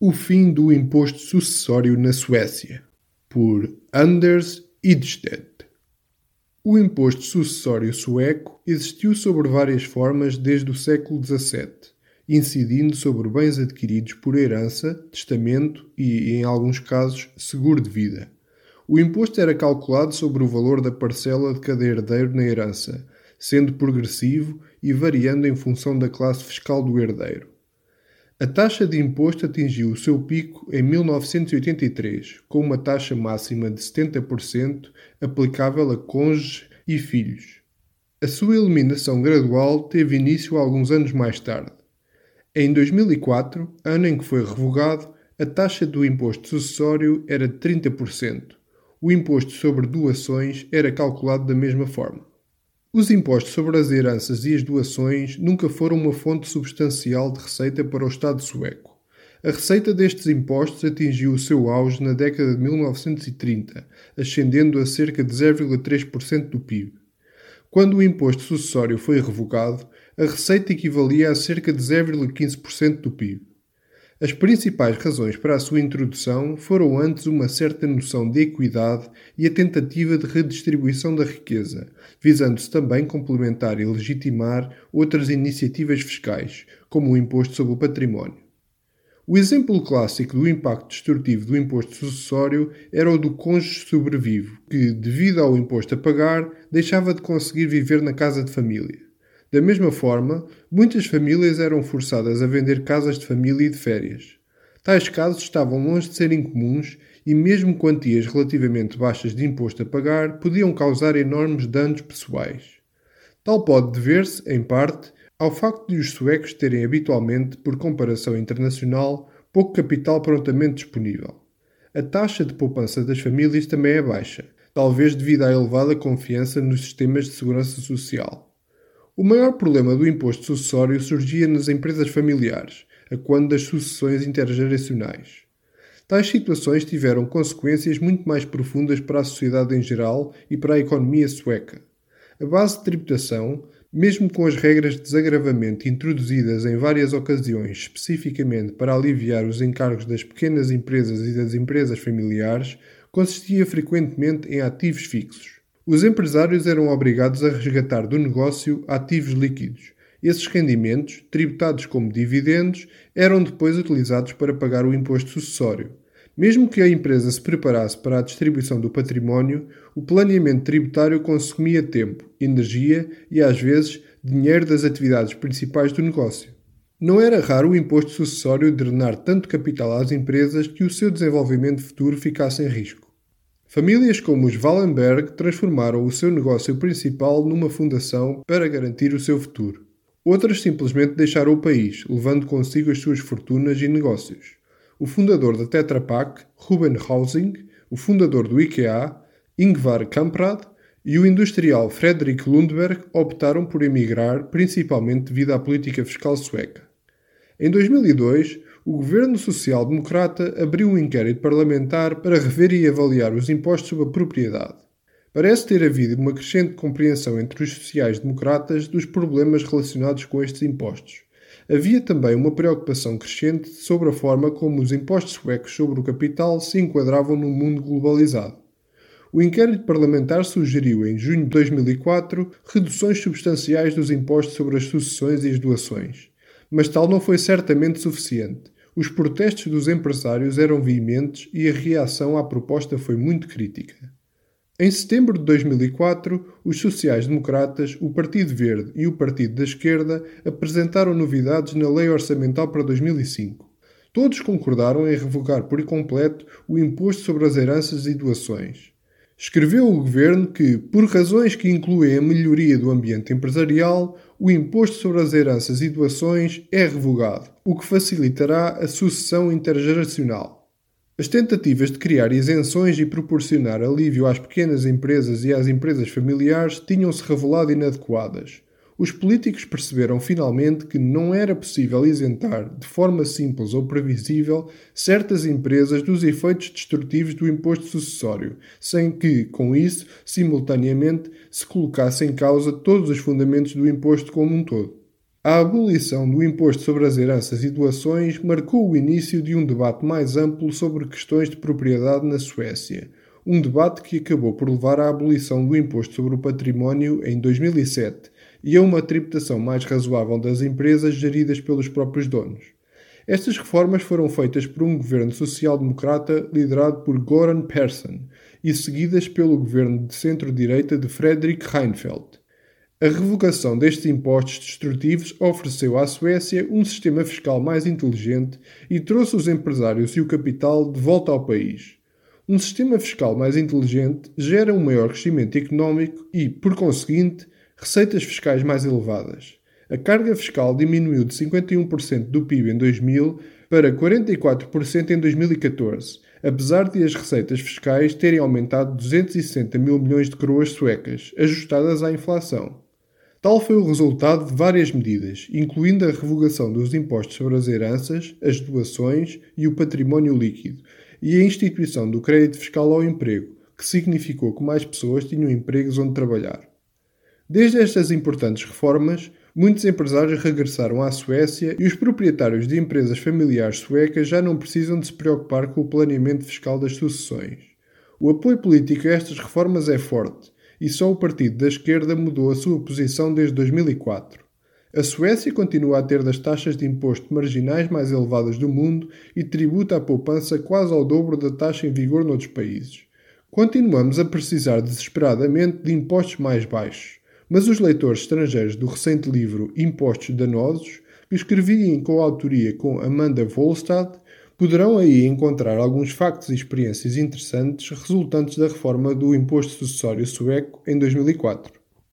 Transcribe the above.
O fim do imposto sucessório na Suécia, por Anders Idstedt. O imposto sucessório sueco existiu sobre várias formas desde o século XVII, incidindo sobre bens adquiridos por herança, testamento e, em alguns casos, seguro de vida. O imposto era calculado sobre o valor da parcela de cada herdeiro na herança, sendo progressivo e variando em função da classe fiscal do herdeiro. A taxa de imposto atingiu o seu pico em 1983, com uma taxa máxima de 70% aplicável a cônjuges e filhos. A sua eliminação gradual teve início alguns anos mais tarde. Em 2004, ano em que foi revogado, a taxa do imposto sucessório era de 30%. O imposto sobre doações era calculado da mesma forma. Os impostos sobre as heranças e as doações nunca foram uma fonte substancial de receita para o Estado sueco. A receita destes impostos atingiu o seu auge na década de 1930, ascendendo a cerca de 0,3% do PIB. Quando o imposto sucessório foi revogado, a receita equivalia a cerca de 0,15% do PIB. As principais razões para a sua introdução foram antes uma certa noção de equidade e a tentativa de redistribuição da riqueza, visando-se também complementar e legitimar outras iniciativas fiscais, como o imposto sobre o património. O exemplo clássico do impacto destrutivo do imposto sucessório era o do cônjuge sobrevivo, que, devido ao imposto a pagar, deixava de conseguir viver na casa de família. Da mesma forma, muitas famílias eram forçadas a vender casas de família e de férias. Tais casos estavam longe de serem comuns e, mesmo quantias relativamente baixas de imposto a pagar, podiam causar enormes danos pessoais. Tal pode dever-se, em parte, ao facto de os suecos terem habitualmente, por comparação internacional, pouco capital prontamente disponível. A taxa de poupança das famílias também é baixa, talvez devido à elevada confiança nos sistemas de segurança social. O maior problema do imposto sucessório surgia nas empresas familiares, a quando das sucessões intergeracionais. Tais situações tiveram consequências muito mais profundas para a sociedade em geral e para a economia sueca. A base de tributação, mesmo com as regras de desagravamento introduzidas em várias ocasiões especificamente para aliviar os encargos das pequenas empresas e das empresas familiares, consistia frequentemente em ativos fixos. Os empresários eram obrigados a resgatar do negócio ativos líquidos. Esses rendimentos, tributados como dividendos, eram depois utilizados para pagar o imposto sucessório. Mesmo que a empresa se preparasse para a distribuição do património, o planeamento tributário consumia tempo, energia e, às vezes, dinheiro das atividades principais do negócio. Não era raro o imposto sucessório drenar tanto capital às empresas que o seu desenvolvimento futuro ficasse em risco. Famílias como os Wallenberg transformaram o seu negócio principal numa fundação para garantir o seu futuro. Outras simplesmente deixaram o país, levando consigo as suas fortunas e negócios. O fundador da Tetra Pak, Ruben Hausing, o fundador do IKEA, Ingvar Kamprad e o industrial Fredrik Lundberg optaram por emigrar principalmente devido à política fiscal sueca. Em 2002, o governo social-democrata abriu um inquérito parlamentar para rever e avaliar os impostos sobre a propriedade. Parece ter havido uma crescente compreensão entre os sociais-democratas dos problemas relacionados com estes impostos. Havia também uma preocupação crescente sobre a forma como os impostos suecos sobre o capital se enquadravam no mundo globalizado. O inquérito parlamentar sugeriu, em junho de 2004, reduções substanciais dos impostos sobre as sucessões e as doações. Mas tal não foi certamente suficiente. Os protestos dos empresários eram veementes e a reação à proposta foi muito crítica. Em setembro de 2004, os sociais-democratas, o Partido Verde e o Partido da Esquerda apresentaram novidades na Lei Orçamental para 2005. Todos concordaram em revogar por completo o imposto sobre as heranças e doações. Escreveu o governo que, por razões que incluem a melhoria do ambiente empresarial, o imposto sobre as heranças e doações é revogado, o que facilitará a sucessão intergeracional. As tentativas de criar isenções e proporcionar alívio às pequenas empresas e às empresas familiares tinham-se revelado inadequadas os políticos perceberam finalmente que não era possível isentar, de forma simples ou previsível, certas empresas dos efeitos destrutivos do imposto sucessório, sem que, com isso, simultaneamente, se colocasse em causa todos os fundamentos do imposto como um todo. A abolição do imposto sobre as heranças e doações marcou o início de um debate mais amplo sobre questões de propriedade na Suécia, um debate que acabou por levar à abolição do imposto sobre o património em 2007 e a uma tributação mais razoável das empresas geridas pelos próprios donos. Estas reformas foram feitas por um governo social-democrata liderado por Goran Persson e seguidas pelo governo de centro-direita de Fredrik Reinfeldt. A revogação destes impostos destrutivos ofereceu à Suécia um sistema fiscal mais inteligente e trouxe os empresários e o capital de volta ao país. Um sistema fiscal mais inteligente gera um maior crescimento económico e, por conseguinte, receitas fiscais mais elevadas. A carga fiscal diminuiu de 51% do PIB em 2000 para 44% em 2014, apesar de as receitas fiscais terem aumentado 260 mil milhões de coroas suecas, ajustadas à inflação. Tal foi o resultado de várias medidas, incluindo a revogação dos impostos sobre as heranças, as doações e o património líquido, e a instituição do crédito fiscal ao emprego, que significou que mais pessoas tinham empregos onde trabalhar. Desde estas importantes reformas, muitos empresários regressaram à Suécia e os proprietários de empresas familiares suecas já não precisam de se preocupar com o planeamento fiscal das sucessões. O apoio político a estas reformas é forte e só o partido da esquerda mudou a sua posição desde 2004. A Suécia continua a ter das taxas de imposto marginais mais elevadas do mundo e tributa a poupança quase ao dobro da taxa em vigor noutros países. Continuamos a precisar desesperadamente de impostos mais baixos, mas os leitores estrangeiros do recente livro Impostos Danosos, que escrevi em coautoria com Amanda Volstad, Poderão aí encontrar alguns factos e experiências interessantes resultantes da reforma do imposto sucessório sueco em 2004.